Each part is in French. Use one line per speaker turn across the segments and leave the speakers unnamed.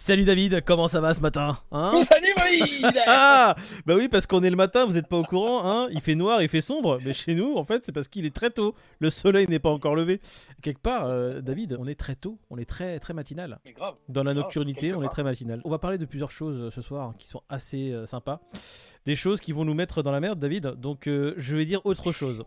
Salut David, comment ça va ce matin hein
Salut Moïse
Ah Bah oui, parce qu'on est le matin, vous n'êtes pas au courant, hein Il fait noir, il fait sombre, mais chez nous, en fait, c'est parce qu'il est très tôt. Le soleil n'est pas encore levé. Quelque part, euh, David, on est très tôt, on est très très matinal.
Mais grave.
Dans la
Grave,
nocturnité, on est très matinal. On va parler de plusieurs choses euh, ce soir qui sont assez euh, sympas. Des choses qui vont nous mettre dans la merde, David. Donc euh, je vais dire autre chose.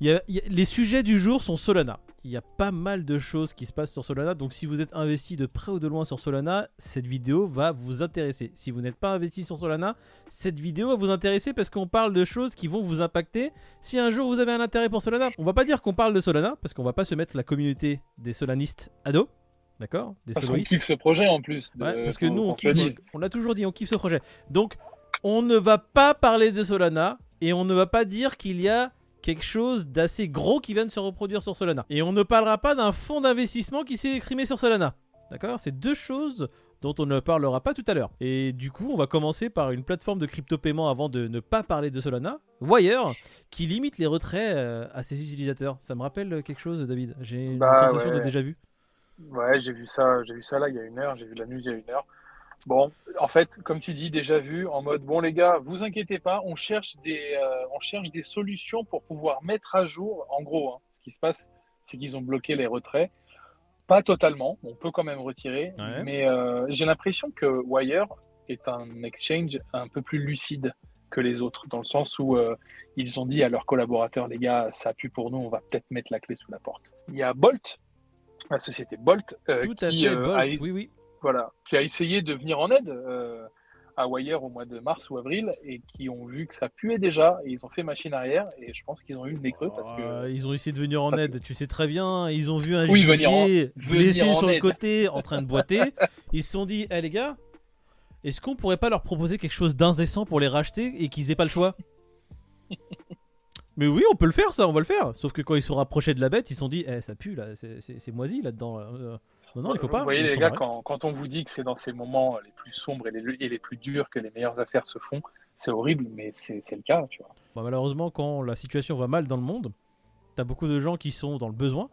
Il y a- il y a- les sujets du jour sont Solana. Il y a pas mal de choses qui se passent sur Solana. Donc si vous êtes investi de près ou de loin sur Solana, cette vidéo va vous intéresser. Si vous n'êtes pas investi sur Solana, cette vidéo va vous intéresser parce qu'on parle de choses qui vont vous impacter si un jour vous avez un intérêt pour Solana. On va pas dire qu'on parle de Solana parce qu'on va pas se mettre la communauté des solanistes à dos. D'accord? Des
Parce qu'on kiffe ce projet en plus. de-
Ouais, parce que nous, on,
le
kiffe, on l'a toujours dit, on kiffe ce projet. Donc, on ne va pas parler de Solana et on ne va pas dire qu'il y a quelque chose d'assez gros qui vient de se reproduire sur Solana. Et on ne parlera pas d'un fonds d'investissement qui s'est écrimé sur Solana. D'accord? C'est deux choses dont on ne parlera pas tout à l'heure. Et du coup, on va commencer par une plateforme de crypto-paiement avant de ne pas parler de Solana, Wire, qui limite les retraits euh, à ses utilisateurs. Ça me rappelle quelque chose, David? J'ai une
Bah,
sensation
ouais.
de déjà vu.
Ouais, j'ai vu ça, j'ai vu ça là il y a une heure, j'ai vu la news il y a une heure. Bon, en fait, comme tu dis, déjà vu, en mode bon les gars, vous inquiétez pas, on cherche des, euh, on cherche des solutions pour pouvoir mettre à jour. En gros, hein, ce qui se passe, c'est qu'ils ont bloqué les retraits. Pas totalement, on peut quand même retirer,
Ouais.
mais euh, j'ai l'impression que Wire est un exchange un peu plus lucide que les autres, dans le sens où euh, ils ont dit à leurs collaborateurs, les gars, ça pue pour nous, on va peut-être mettre la clé sous la porte. Il y a Bolt, la société Bolt, euh,
Tout à
qui,
fait,
euh,
Bolt,
a,
oui, oui.
Voilà, qui a essayé de venir en aide euh, à Wire au mois de mars ou avril et qui ont vu que ça puait déjà et ils ont fait machine arrière et je pense qu'ils ont eu le nez creux parce que
Euh, ils ont essayé de venir en aide, tu sais très bien. Ils ont vu un
Oui, en-
blessé sur le côté en train de boiter. Ils se sont dit, eh les gars, est-ce qu'on pourrait pas leur proposer quelque chose d'indécent pour les racheter et qu'ils aient pas le choix? Mais oui, on peut le faire, ça, on va le faire. Sauf que quand ils se sont rapprochés de la bête, ils se sont dit, eh, ça pue là, c'est- moisi là-dedans. là. Non, non, il faut pas.
Vous voyez les gars, quand, quand on vous dit que c'est dans ces moments les plus sombres et les, et les plus durs que les meilleures affaires se font, c'est horrible, mais c'est le cas, tu vois.
Bah, malheureusement, quand la situation va mal dans le monde, t'as beaucoup de gens qui sont dans le besoin.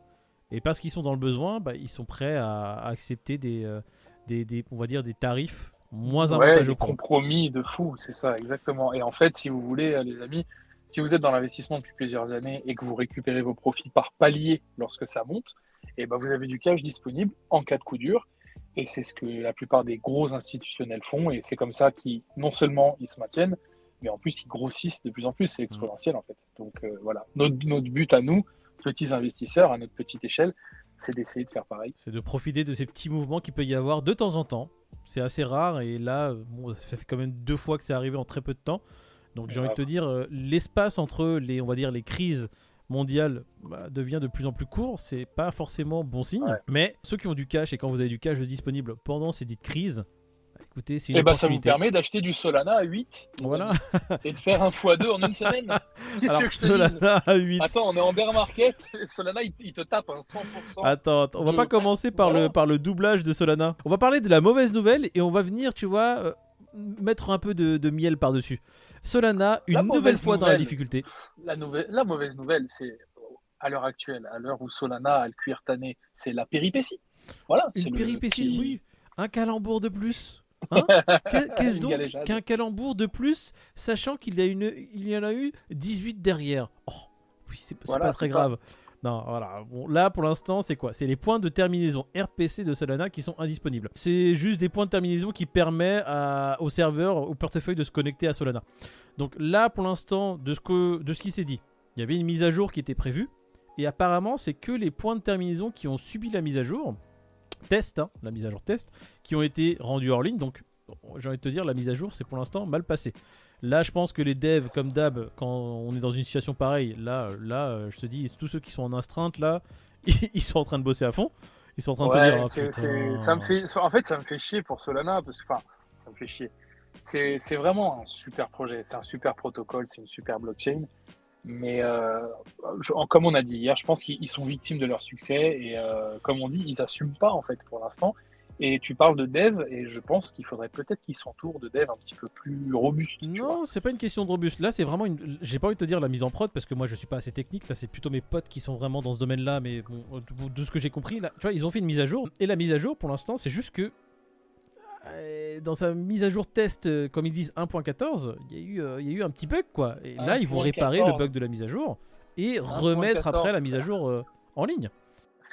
Et parce qu'ils sont dans le besoin, bah, ils sont prêts à, à accepter des, euh, des, des- on va dire, des tarifs moins
Ouais,
avantageux
des
pour eux.
compromis de fou, c'est ça, exactement. Et en fait, si vous voulez, euh, les amis, si vous êtes dans l'investissement depuis plusieurs années et que vous récupérez vos profits par palier lorsque ça monte, et ben vous avez du cash disponible en cas de coup dur. Et c'est ce que la plupart des gros institutionnels font. Et c'est comme ça qu'ils, non seulement ils se maintiennent, mais en plus ils grossissent de plus en plus. C'est exponentiel en fait. Donc euh, voilà, notre, notre but à nous, petits investisseurs, à notre petite échelle, c'est d'essayer de faire pareil.
C'est de profiter de ces petits mouvements qu'il peut y avoir de temps en temps. C'est assez rare et là, bon, ça fait quand même deux fois que c'est arrivé en très peu de temps. Donc j'ai envie de te dire, euh, l'espace entre les, on va dire, les crises mondiales bah, devient de plus en plus court. C'est pas forcément bon signe.
Ouais.
Mais ceux qui ont du cash et quand vous avez du cash disponible pendant ces dites crises, bah, écoutez, c'est une
Et ben ça vous permet d'acheter du Solana à 8 les
Voilà.
et de faire un x2 en une semaine.
Alors Solana à 8.
Attends, on est en bear market. Solana, il, il te tape un 100%.
Attends, attends, on va
de-
pas commencer par,
Voilà.
le, par le doublage de Solana. On va parler de la mauvaise nouvelle et on va venir, tu vois, euh, mettre un peu de, de miel par-dessus. Solana, une nouvelle fois dans la difficulté.
La, nouvelle, la mauvaise nouvelle, c'est à l'heure actuelle, à l'heure où Solana a le cuir tanné, c'est la péripétie. Voilà. c'est
Une péripétie,
petit-
oui. Un calembour de plus. Hein Qu'est- Qu'est-ce donc qu'un calembour de plus, sachant qu'il y, a une, il y en a eu 18 derrière Oh, oui, c'est
Voilà,
pas très
ça.
Non, voilà. Bon, là, pour l'instant, c'est quoi? C'est les points de terminaison RPC de Solana qui sont indisponibles. C'est juste des points de terminaison qui permettent au serveur, au portefeuille de se connecter à Solana. Donc là, pour l'instant, de ce, de ce qui s'est dit, il y avait une mise à jour qui était prévue. Et apparemment, c'est que les points de terminaison qui ont subi la mise à jour, test, hein, la mise à jour test, qui ont été rendus hors ligne. Donc, j'ai envie de te dire, la mise à jour, c'est pour l'instant mal passé. Là, je pense que les devs, comme d'hab, quand on est dans une situation pareille, là, là, euh, je te dis, tous ceux qui sont en astreinte, là, ils sont en train de bosser à fond. Ils sont en train de se dire,
c'est- ça me fait, en fait, ça me fait chier pour Solana parce que, enfin, ça me fait chier. C'est vraiment un super projet, c'est un super protocole, c'est une super blockchain. Mais euh, je- comme on a dit hier, je pense qu'ils sont victimes de leur succès et euh, comme on dit, ils assument pas en fait pour l'instant. Et tu parles de dev et je pense qu'il faudrait peut-être qu'ils s'entourent de dev un petit peu plus vois.
Non, c'est pas une question de robuste. Là, c'est vraiment une. J'ai pas envie de te dire la mise en prod parce que moi, je suis pas assez technique. Là, c'est plutôt mes potes qui sont vraiment dans ce domaine-là. Mais bon, de- ce que j'ai compris, là, tu vois, ils ont fait une mise à jour. Et la mise à jour, pour l'instant, c'est juste que euh, dans sa mise à jour test, euh, comme ils disent 1.14, il y, a eu, euh, il y a eu un petit bug quoi. Et là, ils vont réparer le
1.14.
bug de la mise à jour et remettre après la mise à jour euh, en ligne.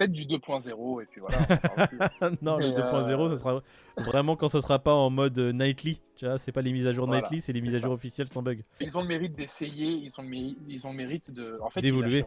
Faites du 2.0 et puis voilà.
non, le
Mais,
2.0,
euh,
ça sera vraiment quand ce sera pas en mode euh, nightly. Tu vois, c'est pas les mises à jour
Voilà,
nightly, c'est les mises à jour officielles sans bug.
Ils ont le mérite d'essayer, ils ont le mérite, ils ont le mérite de, en fait,
D'évoluer.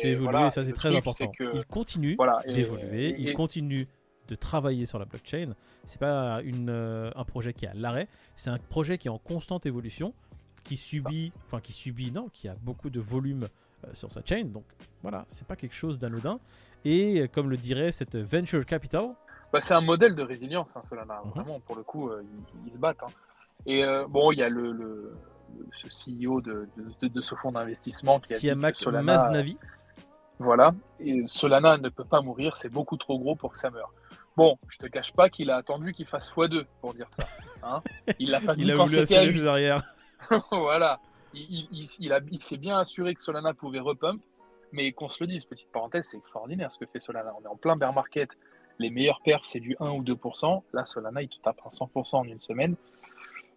D'évoluer,
voilà,
ça c'est
le
très
truc,
important.
que-
Ils continuent
voilà,
d'évoluer, ils
et-
continuent de travailler sur la blockchain. C'est pas une, euh, un projet qui est à l'arrêt, c'est un projet qui est en constante évolution, qui subit, enfin qui subit, non, qui a beaucoup de volume euh, sur sa chain. Donc voilà, c'est pas quelque chose d'anodin. Et euh, comme le dirait cette venture capital,
Bah, c'est un modèle de résilience, hein, Solana.
Mhm.
Vraiment, pour le coup, euh, ils, ils se battent. hein. Et euh, bon, il y a le, le- le- ce CEO de, de- de ce fonds d'investissement qui a dit que Solana,
Maznavi,
voilà, et Solana ne peut pas mourir, c'est beaucoup trop gros pour que ça meure. Bon, je te cache pas qu'il a attendu qu'il fasse x2 pour dire ça. hein. Il l'a pas dit
il a
quand
voulu
à
ses arrières.
voilà. Il, il- il- il a- il s'est bien assuré que Solana pouvait repump, mais qu'on se le dise, petite parenthèse, c'est extraordinaire ce que fait Solana. On est en plein bear market. Les meilleurs perfs, c'est du 1 ou 2%. Là, Solana, il te tape un 100% en une semaine.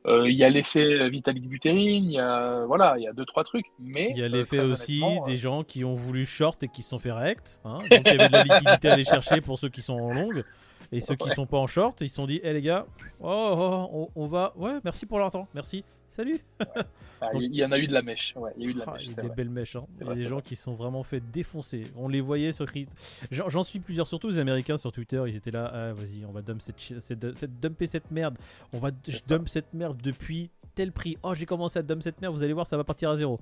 Euh, Il y a l'effet Vitalik Buterin, il y a voilà, il y a deux trois trucs, mais
Il y a
euh,
l'effet aussi des gens qui ont voulu short et qui se sont fait rect. hein. Donc il y avait de la liquidité à aller chercher pour ceux qui sont en longue. Et ceux qui
Ouais.
sont pas en short, ils se sont dit, hé les gars, oh, oh, on, on va. Ouais, merci pour leur temps, merci. Salut.
ah, il y en a eu de la mèche. Ouais, il y a eu de la
Ah,
mèche.
il y a
c'est
des
vrai.
belles mèches. hein. Il y a des gens
vrai.
qui se sont vraiment fait défoncer. On les voyait sur Crit. J'en suis plusieurs, surtout les Américains sur Twitter. Ils étaient là, ah, vas-y, on va dump cette, cette, cette- dumper cette merde. On va dump cette merde depuis tel prix. Oh, j'ai commencé à dump cette merde. Vous allez voir, ça va partir à zéro.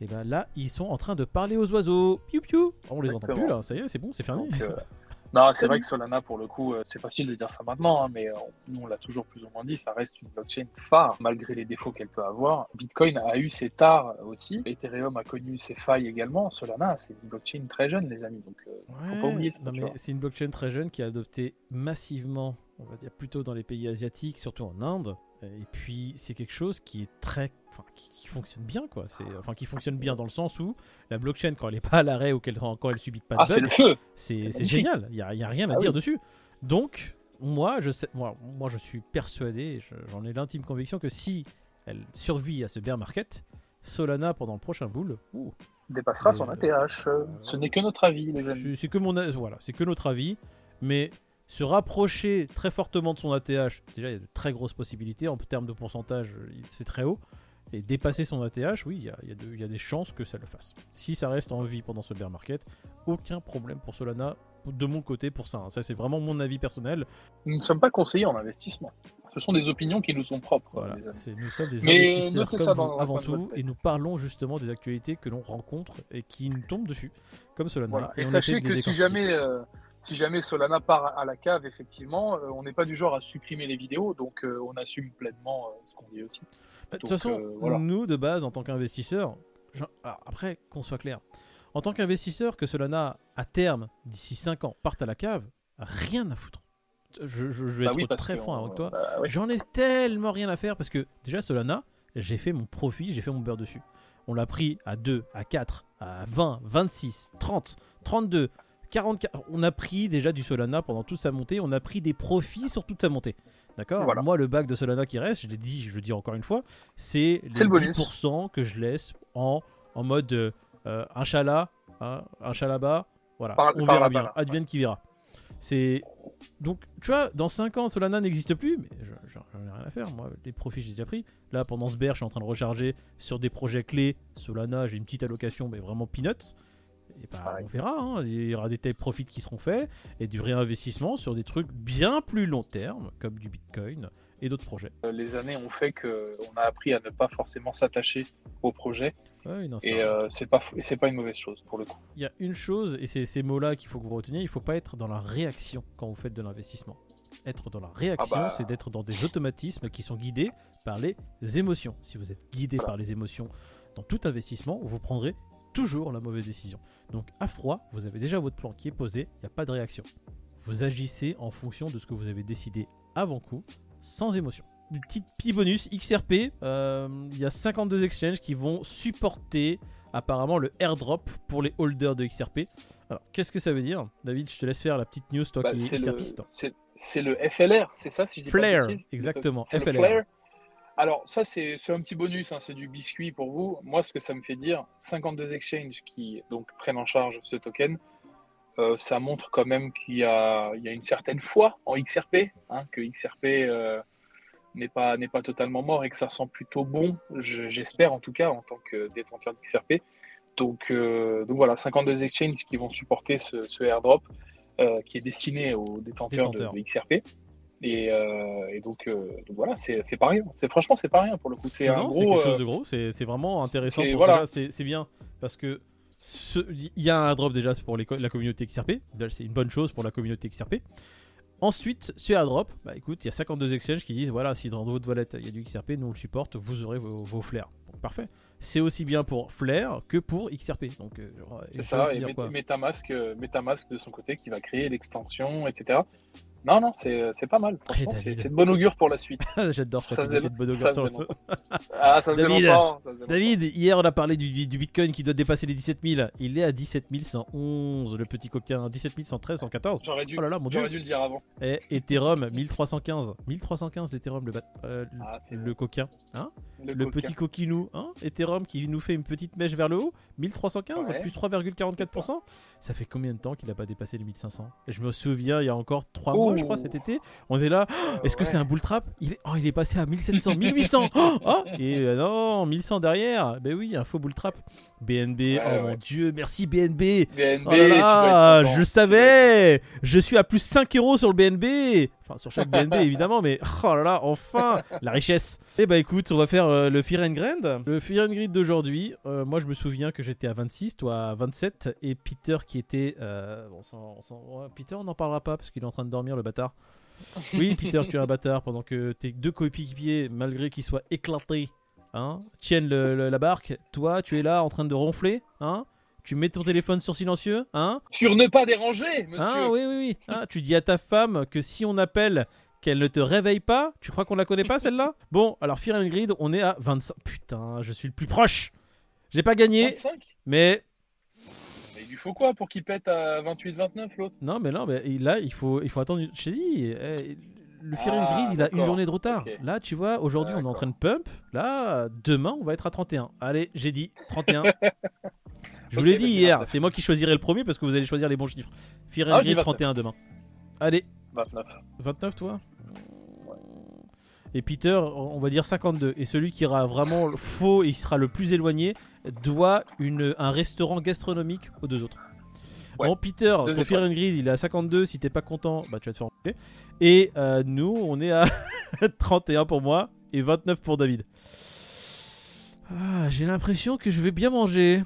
Et ben là, ils sont en train de parler aux oiseaux. Piou piou. Oh, on les entend plus là. Ça y est, c'est bon, c'est.
Donc, euh, non, c'est vrai que Solana, pour le coup, euh, c'est facile de dire ça maintenant, hein, mais euh, nous, on l'a toujours plus ou moins dit, ça reste une blockchain phare, malgré les défauts qu'elle peut avoir. Bitcoin a eu ses tares aussi, Ethereum a connu ses failles également. Solana, c'est une blockchain très jeune, les amis, donc euh, faut pas oublier ça.
c'est une blockchain très jeune qui a adopté massivement, on va dire plutôt dans les pays asiatiques, surtout en Inde. Et puis c'est quelque chose qui est très, enfin, qui, qui fonctionne bien quoi. C'est, enfin, qui fonctionne bien dans le sens où la blockchain quand elle est pas à l'arrêt ou qu'elle quand elle subit pas de
Ah, c'est le feu
c'est, génial. Il y a, y a rien à
Ah
dire
oui.
dessus. Donc moi je sais, moi, moi je suis persuadé, j'en ai l'intime conviction que si elle survit à ce bear market, Solana pendant le prochain ouh,
dépassera
Mais,
son
euh,
ATH. euh, Ce n'est que notre avis, les amis.
c'est que mon voilà, c'est que notre avis, mais se rapprocher très fortement de son ATH, déjà il y a de très grosses possibilités en termes de pourcentage, euh, c'est très haut. Et dépasser son ATH, oui, il y a, il y a de- il y a des chances que ça le fasse. Si ça reste en vie pendant ce bear market, aucun problème pour Solana de mon côté pour ça. hein. Ça c'est vraiment mon avis personnel.
Nous ne sommes pas conseillers en investissement. Ce sont des opinions qui nous sont propres,
Voilà, c'est- nous sommes des
Mais
investisseurs comme
ça
vous avant tout, et nous parlons justement des actualités que l'on rencontre et qui nous tombent dessus, comme Solana.
Voilà. Et,
on
sachez que si jamais, euh, si jamais Solana part à la cave, effectivement, euh, on n'est pas du genre à supprimer les vidéos, donc euh, on assume pleinement euh, ce qu'on dit aussi.
Bah, De toute façon,
voilà.
nous de base, en tant qu'investisseurs, après qu'on soit clair, en tant qu'investisseur, que Solana à terme, d'ici 5 ans, parte à la cave, rien à foutre. Je, je- je vais
Bah
être
oui,
très franc avec toi.
bah ouais.
J'en ai tellement rien à faire parce que déjà Solana, j'ai fait mon profit, j'ai fait mon beurre dessus. On l'a pris à 2, à 4, à 20, 26, 30, 32, 44. On a pris déjà du Solana pendant toute sa montée, on a pris des profits sur toute sa montée. D'accord
Voilà.
Moi, le bac de Solana qui reste, je l'ai dit, je le dis encore une fois, c'est les
le bonus.
10% que je laisse en, en mode euh, euh, Inch'Allah, hein, Inch'Allah bas, voilà,
Par-
on
par
verra
là,
bien,
là,
advienne qui verra. C'est donc, tu vois, dans 5 ans, Solana n'existe plus, mais je- je- j'en ai rien à faire. Moi, les profits, j'ai déjà pris. Là, pendant ce bear, je suis en train de recharger sur des projets clés. Solana, j'ai une petite allocation, mais vraiment peanuts. Et bah, on verra. hein. Il y aura des tech profits qui seront faits et du réinvestissement sur des trucs bien plus long terme, comme du Bitcoin et d'autres projets.
Euh, Les années ont fait qu'on a appris à ne pas forcément s'attacher au projet,
Ouais, non, c'est
et euh, c'est pas, c'est pas une mauvaise chose pour le coup.
Il y a une chose, et c'est ces mots-là qu'il faut que vous reteniez, il faut pas être dans la réaction quand vous faites de l'investissement. Être dans la réaction,
Ah bah.
c'est d'être dans des automatismes qui sont guidés par les émotions. Si vous êtes guidé
Voilà.
par les émotions dans tout investissement, vous prendrez toujours la mauvaise décision. Donc à froid, vous avez déjà votre plan qui est posé, il n'y a pas de réaction. Vous agissez en fonction de ce que vous avez décidé avant coup, sans émotion. Une petite petit bonus, XRP, euh, il y a 52 exchanges qui vont supporter apparemment le airdrop pour les holders de XRP. Alors, qu'est-ce que ça veut dire? David, je te laisse faire la petite news, toi
Bah,
qui es XRPiste.
c'est- le FLR, c'est ça si je dis pas bêtises?
exactement,
le
FLR.
Alors ça c'est un petit bonus, hein, c'est du biscuit pour vous. Moi ce que ça me fait dire, 52 exchanges qui donc prennent en charge ce token, euh, ça montre quand même qu'il y a, il y a une certaine foi en XRP, hein, que XRP euh, n'est pas, totalement mort et que ça sent plutôt bon, je- j'espère en tout cas en tant que détenteur d'XRP. Donc, euh, donc voilà, 52 exchanges qui vont supporter ce, ce airdrop qui est destiné aux détenteurs, de-
Détenteurs.
De, XRP. Et, euh, et donc, euh, donc voilà, c'est pas rien. Franchement c'est pas rien pour le coup. C'est
quelque
euh,
chose de gros. C'est vraiment intéressant.
c'est- voilà.
bien parce que il y a un drop déjà pour les la communauté XRP. C'est une bonne chose pour la communauté XRP. Ensuite, ce airdrop, bah écoute, il y a 52 exchanges qui disent voilà, si dans votre wallet il y a du XRP, nous on le supporte, vous aurez vos, vos flares. Donc, parfait. C'est aussi bien pour Flare que pour XRP. Donc, genre,
ça, et. Metamask, Metamask de son côté qui va créer l'extension, etc. Non, non, c'est pas mal. C'est de bon augure pour la suite.
J'adore quand
Ça
tu dis
faisait-
cette bonne
ça
augure sur-
Ah, ça faisait
David,
longtemps. ça faisait
David, hier on a parlé du, du Bitcoin qui doit dépasser les 17 000. Il est à 17 111, le petit coquin. 17 113, 114.
longtemps. J'aurais dû,
Oh là là, mon dieu.
j'aurais dû le dire avant.
Et Ethereum 1315. 1315 l'Ethereum, le, bat- euh,
Ah, c'est
le coquin. Hein? Le
coquin.
petit coquinou. Hein? Ethereum qui nous fait une petite mèche vers le haut. 1315
Ouais.
plus 3,44%. Ça fait combien de temps qu'il n'a pas dépassé les 1500 Et je me souviens, il y a encore 3 mois, je crois, cet été. On est là. Est-ce que
Ouais.
c'est un bull trap? Il est... Oh, il est passé à 1700, 1800 oh, Et euh, non, 1100 derrière Ben oui, un faux bull trap. BNB,
Ouais,
oh mon dieu, merci BNB
BNB,
Oh là je savais Je suis à plus 5 euros sur le BNB Enfin, sur chaque BNB évidemment, mais oh là là, enfin La richesse Eh bah écoute, on va faire euh, le Fear and Grind. Le Fear and Grind d'aujourd'hui, euh, moi je me souviens que j'étais à 26, toi à 27, et Peter qui était... euh, on s'en- on Peter, on n'en parlera pas parce qu'il est en train de dormir, le bâtard. Oui, Peter, tu es un bâtard pendant que tes deux coéquipiers, malgré qu'ils soient éclatés, hein, tiennent le- le- la barque. Toi, tu es là en train de ronfler, hein Tu mets ton téléphone sur silencieux, hein
Sur ne pas déranger, monsieur.
Ah oui, oui, oui. Hein, tu dis à ta femme que si on appelle, qu'elle ne te réveille pas. Tu crois qu'on la connaît pas celle-là Bon, alors Fear and Grid, on est à 25. Putain, je suis le plus proche. J'ai pas gagné,
25
mais
Mais il lui faut quoi pour qu'il pète à 28-29 l'autre?
Non, mais non, mais là il faut, il faut attendre. une- Je t'ai dit, eh, le Fear and
Ah,
Grid, il a une
d'accord.
journée de retard.
Ok.
Là, tu vois, aujourd'hui on est en
D'accord.
train de pump. Là, demain on va être à 31. Allez, j'ai dit 31. Je vous l'ai
bah,
dit
c'est
hier,
29.
c'est moi qui choisirai le premier parce que vous allez choisir les bons chiffres. And
Ah, je dis
Grid
29.
31 demain. Allez,
29.
29 toi Et Peter, on va dire 52. Et celui qui aura vraiment faux et il sera le plus éloigné doit une, un restaurant gastronomique aux deux autres.
Ouais.
Bon, Peter,
Deux
ton Fear
étoiles.
and Grid, il est à 52. Si t'es pas content, bah tu vas te faire enculer. Et euh, nous, on est à 31 pour moi et 29 pour David. Ah, J'ai l'impression que je vais bien manger.